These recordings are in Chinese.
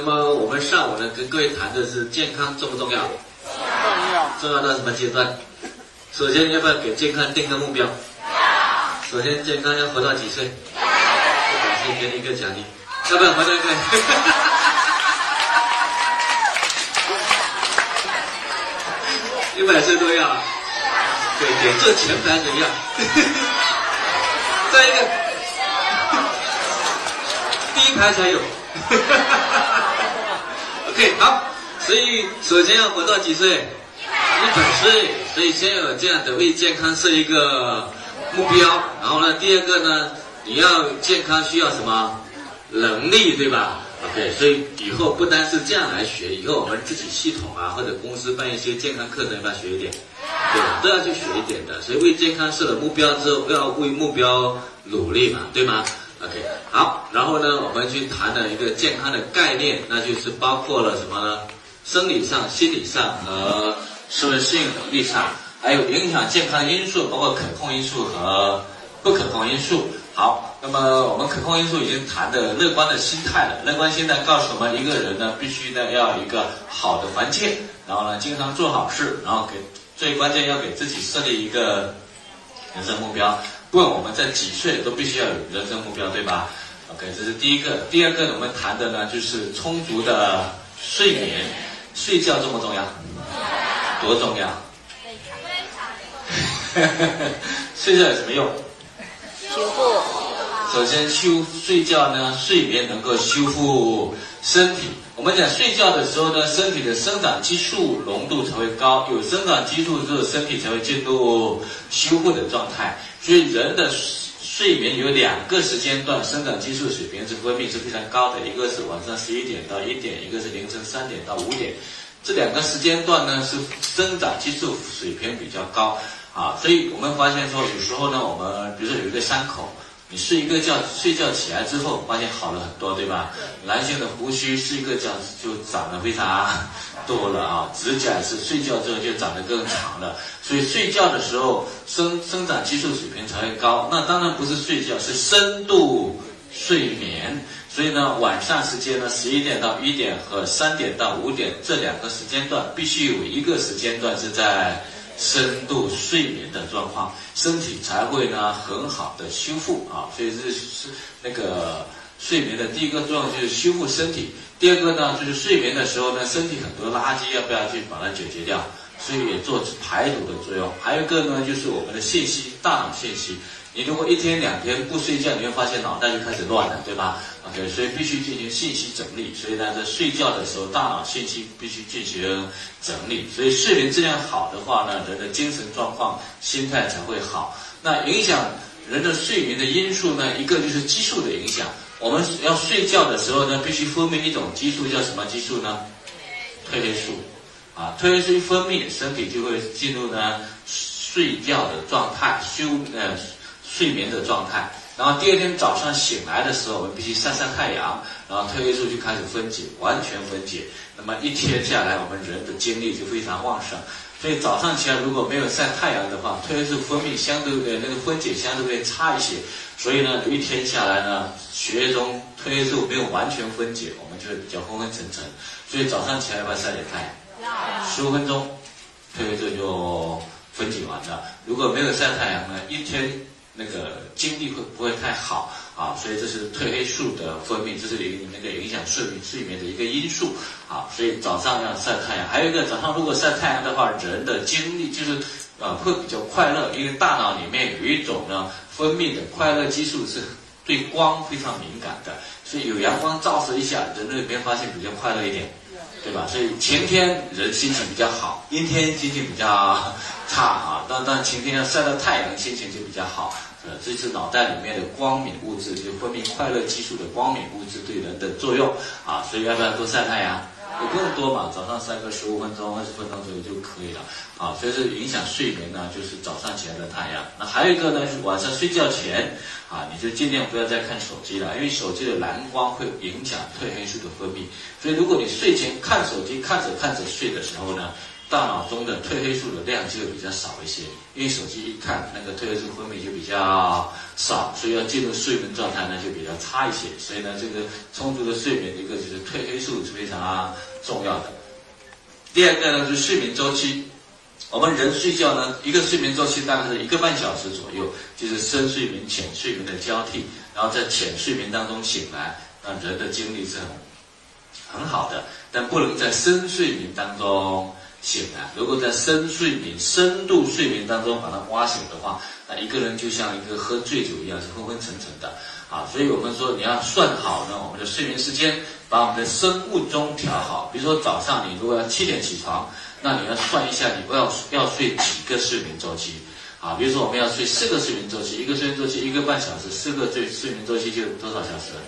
那么我们上午呢，跟各位谈的是健康重不重要？重要。重要到什么阶段？首先要不要给健康定个目标？首先健康要活到几岁？感谢给你一个奖励。要不要活到一个？一百岁都要。对对，这前排怎样？再一个，第一排才有。哈哈哈 OK，好，所以首先要活到几岁？一百岁。所以先有这样的为健康设一个目标，然后呢，第二个呢，你要健康需要什么能力，对吧？OK，所以以后不单是这样来学，以后我们自己系统啊，或者公司办一些健康课程，要不要学一点？对，都要去学一点的。所以为健康设了目标之后，要为目标努力嘛，对吗？OK，好，然后呢，我们去谈了一个健康的概念，那就是包括了什么呢？生理上、心理上和社会适应能力上，还有影响健康的因素，包括可控因素和不可控因素。好，那么我们可控因素已经谈的乐观的心态了。乐观心态告诉我们，一个人呢，必须呢要有一个好的环境，然后呢，经常做好事，然后给最关键要给自己设立一个人生目标。不管我们在几岁，都必须要有人生目标，对吧？OK，这是第一个。第二个，我们谈的呢，就是充足的睡眠。睡觉重不重要？多重要？睡觉有什么用？修复。首先修睡觉呢，睡眠能够修复身体。我们讲睡觉的时候呢，身体的生长激素浓度才会高，有生长激素之后，身体才会进入修复的状态。所以人的。睡眠有两个时间段，生长激素水平是分泌是非常高的，一个是晚上十一点到一点，一个是凌晨三点到五点。这两个时间段呢，是生长激素水平比较高啊，所以我们发现说，有时候呢，我们比如说有一个伤口。你睡一个觉，睡觉起来之后，发现好了很多，对吧？男性的胡须睡一个觉就长得非常多了啊，指甲是睡觉之后就长得更长了。所以睡觉的时候生生长激素水平才会高。那当然不是睡觉，是深度睡眠。所以呢，晚上时间呢，十一点到一点和三点到五点这两个时间段，必须有一个时间段是在。深度睡眠的状况，身体才会呢很好的修复啊，所以这是那个睡眠的第一个作用就是修复身体。第二个呢就是睡眠的时候呢，身体很多垃圾要不要去把它解决掉，所以也做排毒的作用。还有一个呢就是我们的信息，大脑信息。你如果一天两天不睡觉，你会发现脑袋就开始乱了，对吧？OK，所以必须进行信息整理。所以呢，在睡觉的时候，大脑信息必须进行整理。所以睡眠质量好的话呢，人的精神状况、心态才会好。那影响人的睡眠的因素呢，一个就是激素的影响。我们要睡觉的时候呢，必须分泌一种激素，叫什么激素呢？褪黑素。啊，褪黑素一分泌，身体就会进入呢睡觉的状态，休呃。睡眠的状态，然后第二天早上醒来的时候，我们必须晒晒太阳，然后褪黑素就开始分解，完全分解。那么一天下来，我们人的精力就非常旺盛。所以早上起来如果没有晒太阳的话，褪黑素分泌相对的那个分解相对会差一些。所以呢，一天下来呢，血液中褪黑素没有完全分解，我们就会比较昏昏沉沉。所以早上起来要不要晒点太阳？十五分钟，褪黑素就分解完了。如果没有晒太阳呢，一天。那个精力会不会太好啊？所以这是褪黑素的分泌，这是影那个影响睡眠睡眠的一个因素啊。所以早上要晒太阳，还有一个早上如果晒太阳的话，人的精力就是啊会比较快乐，因为大脑里面有一种呢分泌的快乐激素是对光非常敏感的，所以有阳光照射一下，人类没发现比较快乐一点，对吧？所以晴天人心情比较好，阴天心情比较差啊。但但晴天要晒到太阳，心情就比较好。呃，这是脑袋里面的光敏物质，就分泌快乐激素的光敏物质对人的作用啊，所以要不要多晒太阳？也不用多嘛，早上晒个十五分钟、二十分钟左右就可以了啊。所以是影响睡眠呢，就是早上起来的太阳。那还有一个呢，是晚上睡觉前啊，你就尽量不要再看手机了，因为手机的蓝光会影响褪黑素的分泌。所以如果你睡前看手机，看着看着睡的时候呢，大脑中的褪黑素的量就会比较少一些，因为手机一看那个褪黑素分泌就比较少，所以要进入睡眠状态呢就比较差一些。所以呢，这个充足的睡眠，一个就是褪黑素是非常重要的。第二个呢，是睡眠周期。我们人睡觉呢，一个睡眠周期大概是一个半小时左右，就是深睡眠、浅睡眠的交替，然后在浅睡眠当中醒来，那人的精力是很很好的。但不能在深睡眠当中醒来。如果在深睡眠、深度睡眠当中把它挖醒的话，那一个人就像一个喝醉酒一样，是昏昏沉沉的啊。所以我们说，你要算好呢，我们的睡眠时间，把我们的生物钟调好。比如说早上你如果要七点起床。那你要算一下，你要要睡几个睡眠周期啊？比如说我们要睡四个睡眠周期，一个睡眠周期一个半小时，四个睡睡眠周期就多少小时？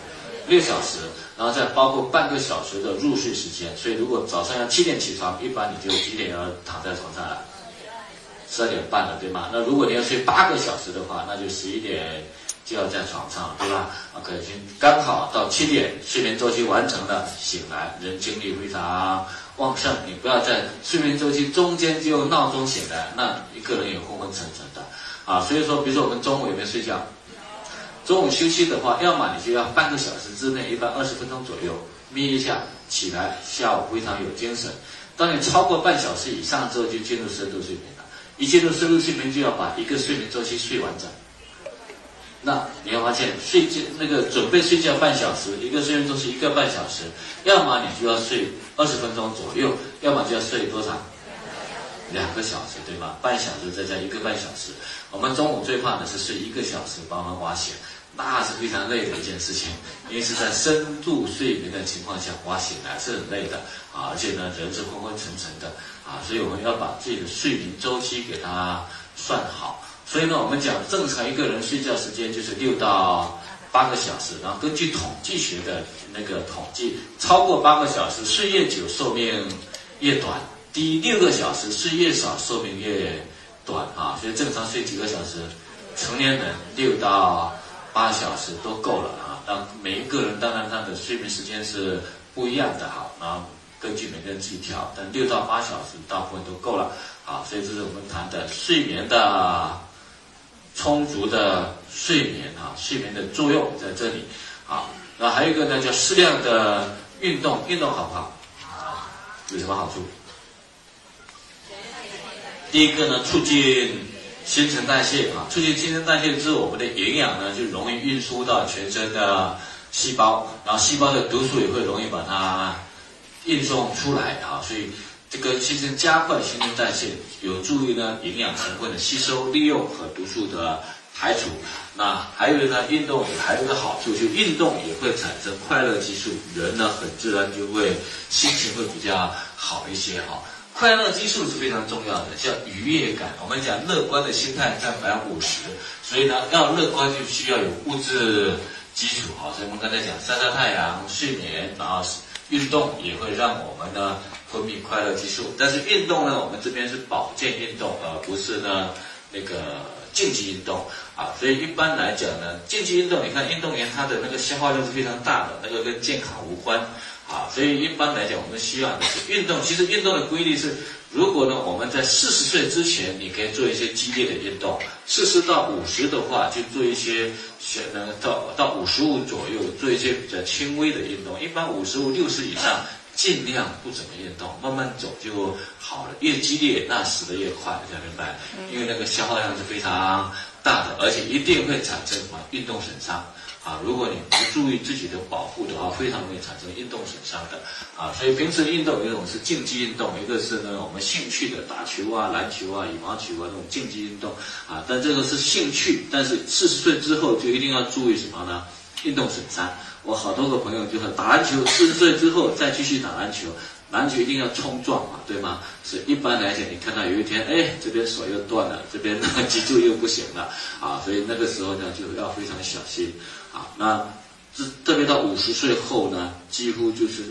六小时，然后再包括半个小时的入睡时间。所以如果早上要七点起床，一般你就几点要躺在床上了？十二点半了，对吗？那如果你要睡八个小时的话，那就十一点就要在床上，对吧？OK，刚好到七点，睡眠周期完成了，醒来，人精力非常。旺盛，你不要在睡眠周期中间就闹钟醒来，那一个人也昏昏沉沉的啊。所以说，比如说我们中午有没有睡觉？中午休息的话，要么你就要半个小时之内，一般二十分钟左右眯一下，起来下午非常有精神。当你超过半小时以上之后，就进入深度睡眠了。一进入深度睡眠，就要把一个睡眠周期睡完整。那你会发现，睡觉那个准备睡觉半小时，一个睡眠周期一个半小时，要么你就要睡二十分钟左右，要么就要睡多长？两个小时，对吗？半小时再加一个半小时。我们中午最怕的是睡一个小时，把我们挖醒，那是非常累的一件事情，因为是在深度睡眠的情况下挖醒来是很累的啊，而且呢人是昏昏沉沉的啊，所以我们要把自己的睡眠周期给它算好。所以呢，我们讲正常一个人睡觉时间就是六到八个小时，然后根据统计学的那个统计，超过八个小时睡越久寿命越短，低六个小时睡越少寿命越短啊。所以正常睡几个小时，成年人六到八小时都够了啊。当每一个人当然他的睡眠时间是不一样的哈，然后根据每个人自己调，但六到八小时大部分都够了啊。所以这是我们谈的睡眠的。充足的睡眠啊，睡眠的作用在这里啊。那还有一个呢，叫适量的运动，运动好不好？有什么好处？第一个呢，促进新陈代谢啊，促进新陈代谢之后，我们的营养呢就容易运输到全身的细胞，然后细胞的毒素也会容易把它运送出来啊，所以。这个其实加快新陈代谢，有助于呢营养成分的吸收、利用和毒素的排除。那还有呢，运动还有一个好处，就运动也会产生快乐激素，人呢很自然就会心情会比较好一些哈。快乐激素是非常重要的，叫愉悦感。我们讲乐观的心态占百分之五十，所以呢要乐观就需要有物质基础哈。所以我们刚才讲晒晒太阳、睡眠，然后运动也会让我们呢。分泌快乐激素，但是运动呢，我们这边是保健运动，而不是呢那个竞技运动啊。所以一般来讲呢，竞技运动，你看运动员他的那个消耗量是非常大的，那个跟健康无关啊。所以一般来讲，我们希望的是运动。其实运动的规律是，如果呢我们在四十岁之前，你可以做一些激烈的运动；四十到五十的话，就做一些选呢到到五十五左右做一些比较轻微的运动。一般五十五六十以上。尽量不怎么运动，慢慢走就好了。越激烈，那死的越快，大家明白？因为那个消耗量是非常大的，而且一定会产生什么运动损伤啊！如果你不注意自己的保护的话，非常容易产生运动损伤的啊！所以平时运动有一种是竞技运动，一个是呢我们兴趣的打球啊、篮球啊、羽毛球啊这种竞技运动啊。但这个是兴趣，但是四十岁之后就一定要注意什么呢？运动损伤。我好多个朋友就是打篮球，四十岁之后再继续打篮球，篮球一定要冲撞嘛，对吗？是一般来讲，你看到有一天，哎，这边手又断了，这边脊柱又不行了，啊，所以那个时候呢就要非常小心，啊，那这特别到五十岁后呢，几乎就是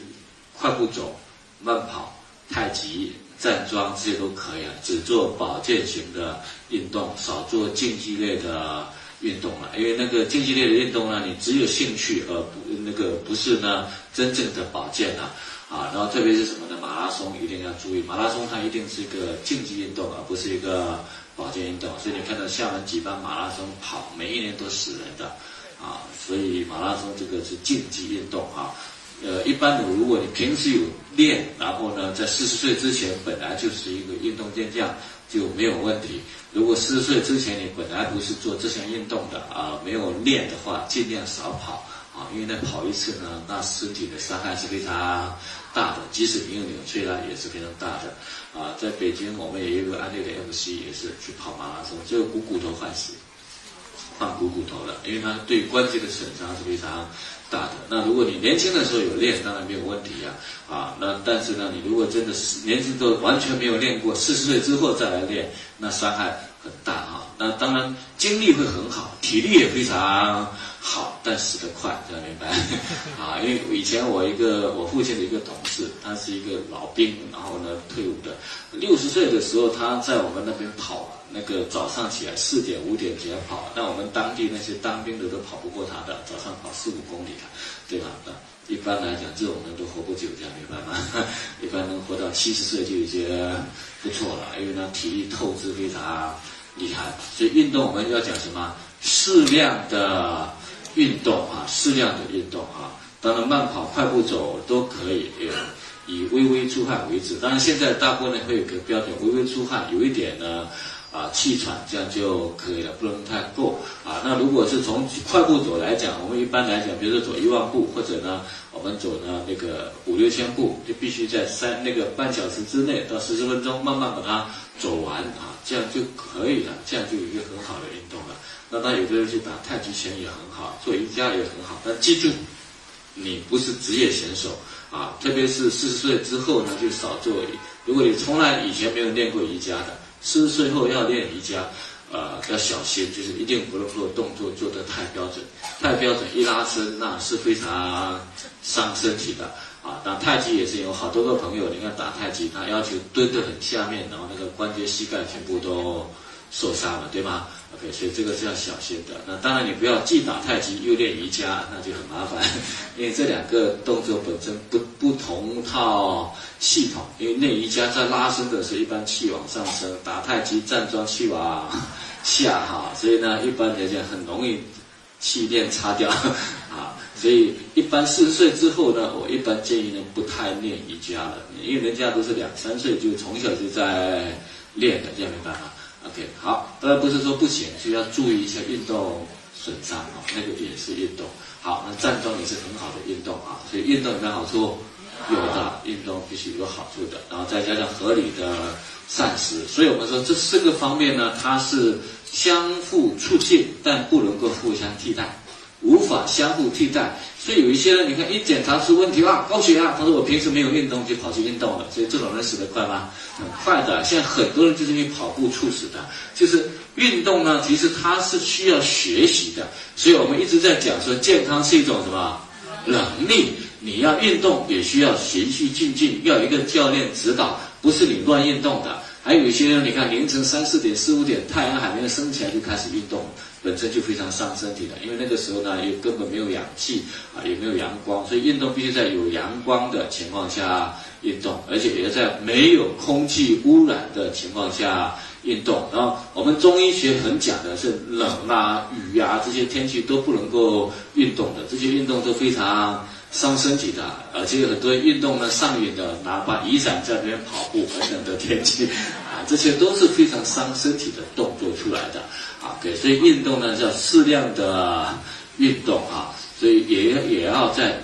快步走、慢跑、太极、站桩这些都可以了，只做保健型的运动，少做竞技类的。运动了，因为那个竞技类的运动呢，你只有兴趣而不那个不是呢真正的保健啊啊，然后特别是什么呢？马拉松一定要注意，马拉松它一定是一个竞技运动，而不是一个保健运动。所以你看到厦门举办马拉松跑，每一年都死人的啊，所以马拉松这个是竞技运动啊。呃，一般的，如果你平时有练，然后呢，在四十岁之前本来就是一个运动健将，就没有问题。如果四十岁之前你本来不是做这项运动的啊，没有练的话，尽量少跑啊，因为那跑一次呢，那身体的伤害是非常大的，即使你有扭曲呢，也是非常大的。啊，在北京我们也有个案例的 MC 也是去跑马拉松，就股骨头坏死，换股骨头了，因为它对关节的损伤是非常。大的那如果你年轻的时候有练，当然没有问题呀，啊，那但是呢，你如果真的是年轻都完全没有练过，四十岁之后再来练，那伤害很大啊。那当然精力会很好，体力也非常好，但死得快，这样明白？啊，因为以前我一个我父亲的一个同事，他是一个老兵，然后呢退伍的，六十岁的时候他在我们那边跑。那个早上起来四点五点起来跑，那我们当地那些当兵的都跑不过他的，早上跑四五公里的，对吧？那一般来讲，这种人都活不久，这样明白吗？一般能活到七十岁就已经不错了，因为呢体力透支非常厉害。所以运动我们要讲什么？适量的运动啊，适量的运动啊，当然慢跑、快步走都可以，以微微出汗为止。当然现在大部分会有个标准，微微出汗有一点呢。啊，气喘这样就可以了，不能太过啊。那如果是从快步走来讲，我们一般来讲，比如说走一万步，或者呢，我们走呢那个五六千步，就必须在三那个半小时之内到十分钟，慢慢把它走完啊，这样就可以了，这样就有一个很好的运动了。那当然，有的人去打太极拳也很好，做瑜伽也很好，但记住，你不是职业选手啊，特别是四十岁之后呢，就少做。如果你从来以前没有练过瑜伽的。四十岁后要练瑜伽，呃，要小心，就是一定不能做动作做得太标准，太标准一拉伸那是非常伤身体的啊。打太极也是有好多个朋友，你看打太极，他要求蹲得很下面，然后那个关节、膝盖全部都受伤了，对吗？OK，所以这个是要小心的。那当然，你不要既打太极又练瑜伽，那就很麻烦，因为这两个动作本身不不同套系统。因为练瑜伽在拉伸的时候，一般气往上升；打太极站桩气往下哈，所以呢，一般来讲很容易气练差掉 啊。所以一般四十岁之后呢，我一般建议呢不太练瑜伽了，因为人家都是两三岁就从小就在练的，这样明白吗？OK，好，当然不是说不行，就要注意一下运动损伤哦，那个也是运动。好，那站桩也是很好的运动啊，所以运动有没有好处？有的，运动必须有好处的，然后再加上合理的膳食，所以我们说这四个方面呢，它是相互促进，但不能够互相替代。无法相互替代，所以有一些人，你看一检查出问题啊，高血压，他说我平时没有运动就跑去运动了，所以这种人死得快吗？很快的。现在很多人就是因为跑步猝死的。就是运动呢，其实它是需要学习的，所以我们一直在讲说，健康是一种什么能力？你要运动也需要循序渐进，要有一个教练指导，不是你乱运动的。还有一些人，你看凌晨三四点、四五点，太阳还没有升起来就开始运动。本身就非常伤身体的，因为那个时候呢，又根本没有氧气啊，也没有阳光，所以运动必须在有阳光的情况下运动，而且也要在没有空气污染的情况下运动。然后我们中医学很讲的是冷啊、雨啊这些天气都不能够运动的，这些运动都非常伤身体的，而且有很多运动呢上瘾的，拿把雨伞在那边跑步，很冷的天气，这些都是非常伤身体的动作出来的。啊，对，所以运动呢叫适量的运动啊，所以也也要在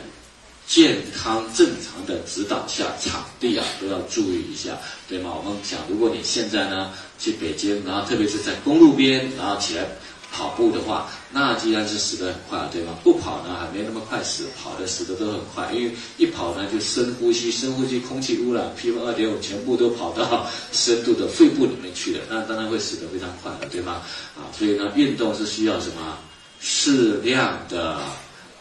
健康正常的指导下，场地啊都要注意一下，对吗？我们想，如果你现在呢去北京，然后特别是在公路边，然后起来。跑步的话，那既然是死得很快，对吗？不跑呢，还没那么快死；跑的死的都很快，因为一跑呢就深呼吸，深呼吸空气污染 PM 二点五全部都跑到深度的肺部里面去了，那当然会死得非常快了，对吗？啊，所以呢，运动是需要什么适量的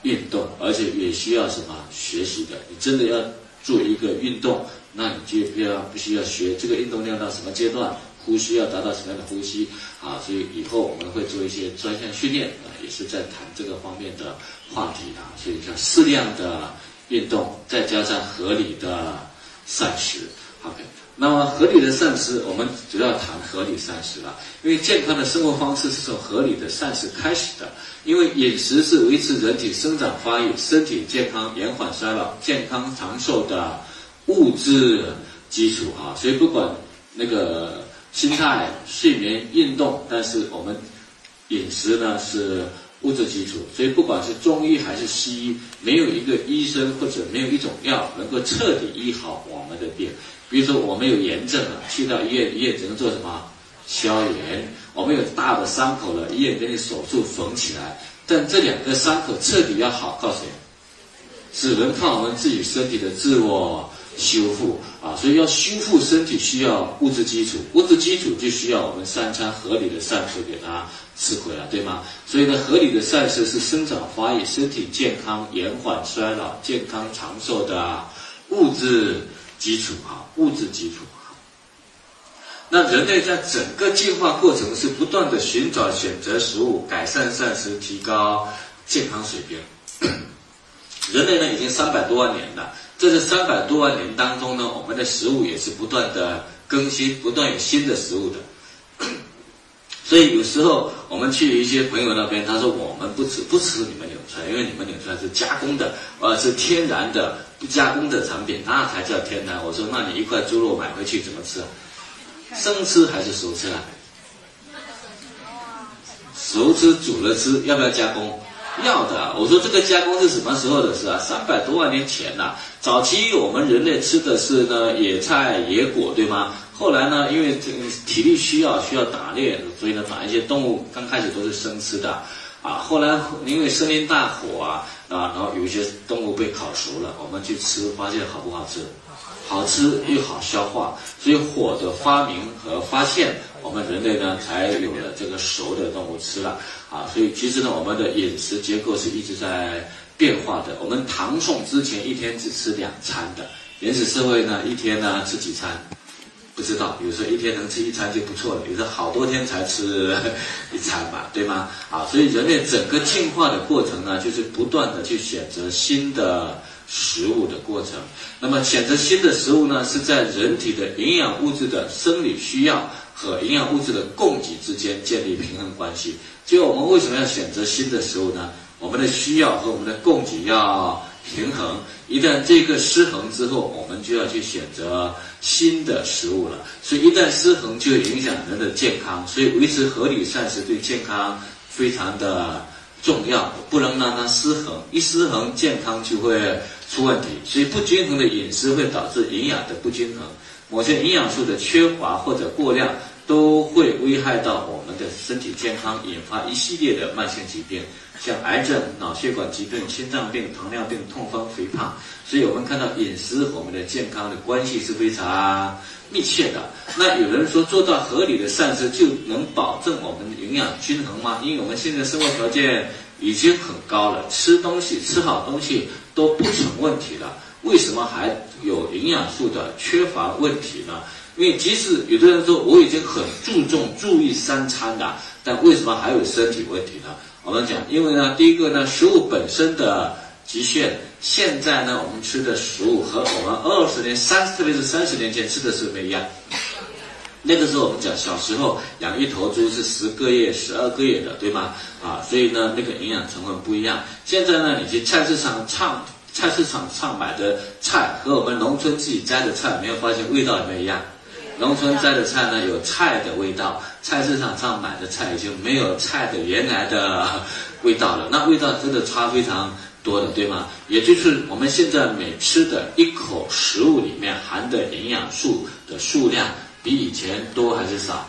运动，而且也需要什么学习的。你真的要做一个运动，那你就要必须要学这个运动量到什么阶段。呼吸要达到什么样的呼吸啊？所以以后我们会做一些专项训练啊，也是在谈这个方面的话题啊。所以叫适量的运动，再加上合理的膳食。OK，那么合理的膳食，我们主要谈合理膳食了，因为健康的生活方式是从合理的膳食开始的。因为饮食是维持人体生长发育、身体健康、延缓衰老、健康长寿的物质基础啊，所以不管那个心态、睡眠、运动，但是我们饮食呢是物质基础，所以不管是中医还是西医，没有一个医生或者没有一种药能够彻底医好我们的病。比如说我们有炎症了，去到医院，医院只能做什么？消炎，我们有大的伤口了，医院给你手术缝起来。但这两个伤口彻底要好，靠谁？只能靠我们自己身体的自我修复啊！所以要修复身体，需要物质基础，物质基础就需要我们三餐合理的膳食给它吃回来，对吗？所以呢，合理的膳食是生长发育、身体健康、延缓衰老、健康长寿的物质基础啊！物质基础。那人类在整个进化过程是不断的寻找、选择食物，改善膳食，提高健康水平。人类呢已经三百多万年了，这是三百多万年当中呢，我们的食物也是不断的更新，不断有新的食物的。所以有时候我们去一些朋友那边，他说我们不吃不吃你们纽串，因为你们纽串是加工的，呃是天然的不加工的产品，那才叫天然。我说那你一块猪肉买回去怎么吃啊？生吃还是熟吃啊？熟吃煮了吃，要不要加工？要的。我说这个加工是什么时候的事啊？三百多万年前呐。早期我们人类吃的是呢野菜野果，对吗？后来呢，因为这体力需要，需要打猎，所以呢把一些动物刚开始都是生吃的，啊，后来因为森林大火啊，啊，然后有一些动物被烤熟了，我们去吃，发现好不好吃？好吃又好消化，所以火的发明和发现，我们人类呢才有了这个熟的动物吃了啊。所以其实呢，我们的饮食结构是一直在变化的。我们唐宋之前一天只吃两餐的，原始社会呢一天呢吃几餐？不知道，有时候一天能吃一餐就不错了，有时候好多天才吃 一餐吧，对吗？啊，所以人类整个进化的过程呢，就是不断的去选择新的。食物的过程，那么选择新的食物呢，是在人体的营养物质的生理需要和营养物质的供给之间建立平衡关系。就我们为什么要选择新的食物呢？我们的需要和我们的供给要平衡，一旦这个失衡之后，我们就要去选择新的食物了。所以一旦失衡，就影响人的健康。所以维持合理膳食对健康非常的。重要不能让它失衡，一失衡健康就会出问题。所以不均衡的饮食会导致营养的不均衡，某些营养素的缺乏或者过量都会危害到我们的身体健康，引发一系列的慢性疾病，像癌症、脑血管疾病、心脏病、糖尿病、痛风、肥胖。所以我们看到饮食我们的健康的关系是非常。密切的，那有人说做到合理的膳食就能保证我们的营养均衡吗？因为我们现在生活条件已经很高了，吃东西吃好东西都不成问题了，为什么还有营养素的缺乏问题呢？因为即使有的人说我已经很注重注意三餐的，但为什么还有身体问题呢？我们讲，因为呢，第一个呢，食物本身的。极限。现在呢，我们吃的食物和我们二十年、三特别是三十年前吃的是不一样。那个时候我们讲小时候养一头猪是十个月、十二个月的，对吗？啊，所以呢，那个营养成分不一样。现在呢，你去菜市场唱菜市场上买的菜和我们农村自己摘的菜，没有发现味道有没有一样？农村摘的菜呢，有菜的味道；菜市场上买的菜已经没有菜的原来的味道了。那味道真的差非常。多的对吗？也就是我们现在每吃的一口食物里面含的营养素的数量比以前多还是少？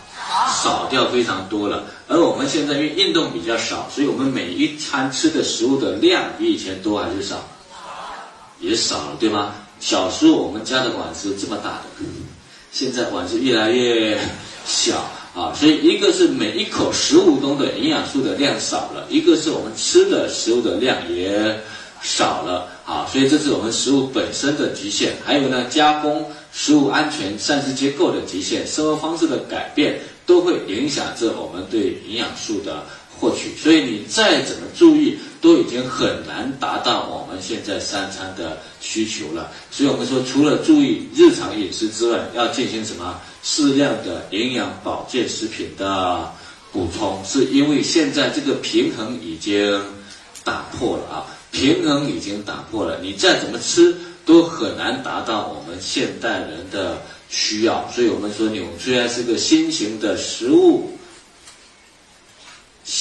少掉非常多了。而我们现在因为运动比较少，所以我们每一餐吃的食物的量比以前多还是少？也少了，对吗？小时候我们家的碗是这么大的，现在碗是越来越小。啊，所以一个是每一口食物中的营养素的量少了，一个是我们吃的食物的量也少了啊，所以这是我们食物本身的局限。还有呢，加工食物安全、膳食结构的极限，生活方式的改变，都会影响着我们对营养素的获取。所以你再怎么注意，都已经很难达到我们现在三餐的需求了。所以我们说，除了注意日常饮食之外，要进行什么适量的营养保健食品的补充，是因为现在这个平衡已经打破了啊。平衡已经打破了，你再怎么吃都很难达到我们现代人的需要。所以我们说，纽虽然是个新型的食物，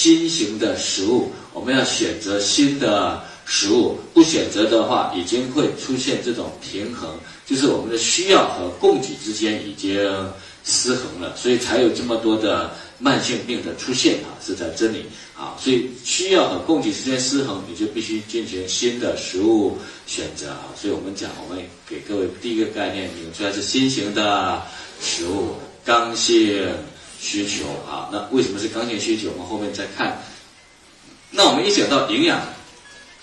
新型的食物，我们要选择新的食物。不选择的话，已经会出现这种平衡，就是我们的需要和供给之间已经失衡了，所以才有这么多的慢性病的出现啊，是在这里。啊，所以需要和供给之间失衡，你就必须进行新的食物选择啊。所以我们讲，我们给各位第一个概念，引出来是新型的食物刚性需求啊。那为什么是刚性需求？我们后面再看。那我们一讲到营养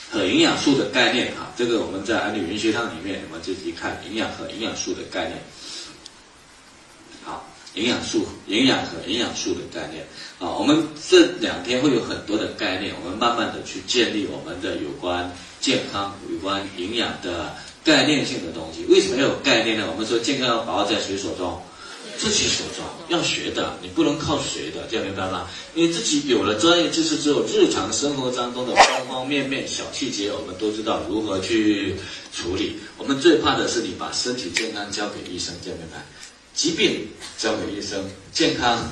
和营养素的概念啊，这个我们在安利云学堂里面，我们就去看营养和营养素的概念。好，营养素、营养和营养素的概念。啊，我们这两天会有很多的概念，我们慢慢的去建立我们的有关健康、有关营养的概念性的东西。为什么要有概念呢？我们说健康要把握在谁手中？自己手中，要学的，你不能靠学的，这样明白吗？因为自己有了专业知识之后，日常生活当中的方方面面、小细节，我们都知道如何去处理。我们最怕的是你把身体健康交给医生，这样明白？疾病交给医生，健康。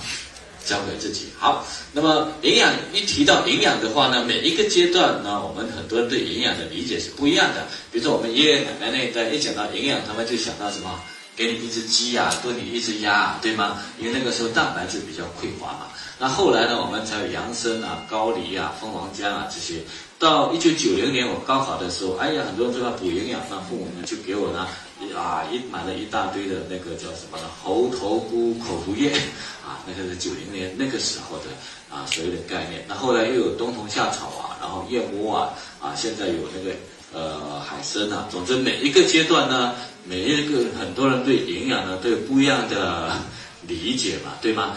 交给自己好，那么营养一提到营养的话呢，每一个阶段呢，我们很多人对营养的理解是不一样的。比如说我们爷爷奶奶那一代一讲到营养，他们就想到什么？给你一只鸡啊，炖你一只鸭，啊，对吗？因为那个时候蛋白质比较匮乏嘛。那后来呢，我们才有杨参啊、高丽啊、蜂王浆啊这些。到一九九零年我高考的时候，哎呀，很多人都要补营养，那父母们就给我呢，啊，一买了一大堆的那个叫什么呢？猴头菇口服液，啊，那个是九零年那个时候的啊所谓的概念。那后来又有冬虫夏草啊，然后燕窝啊，啊，现在有那个呃海参啊。总之每一个阶段呢，每一个很多人对营养呢都有不一样的理解嘛，对吗？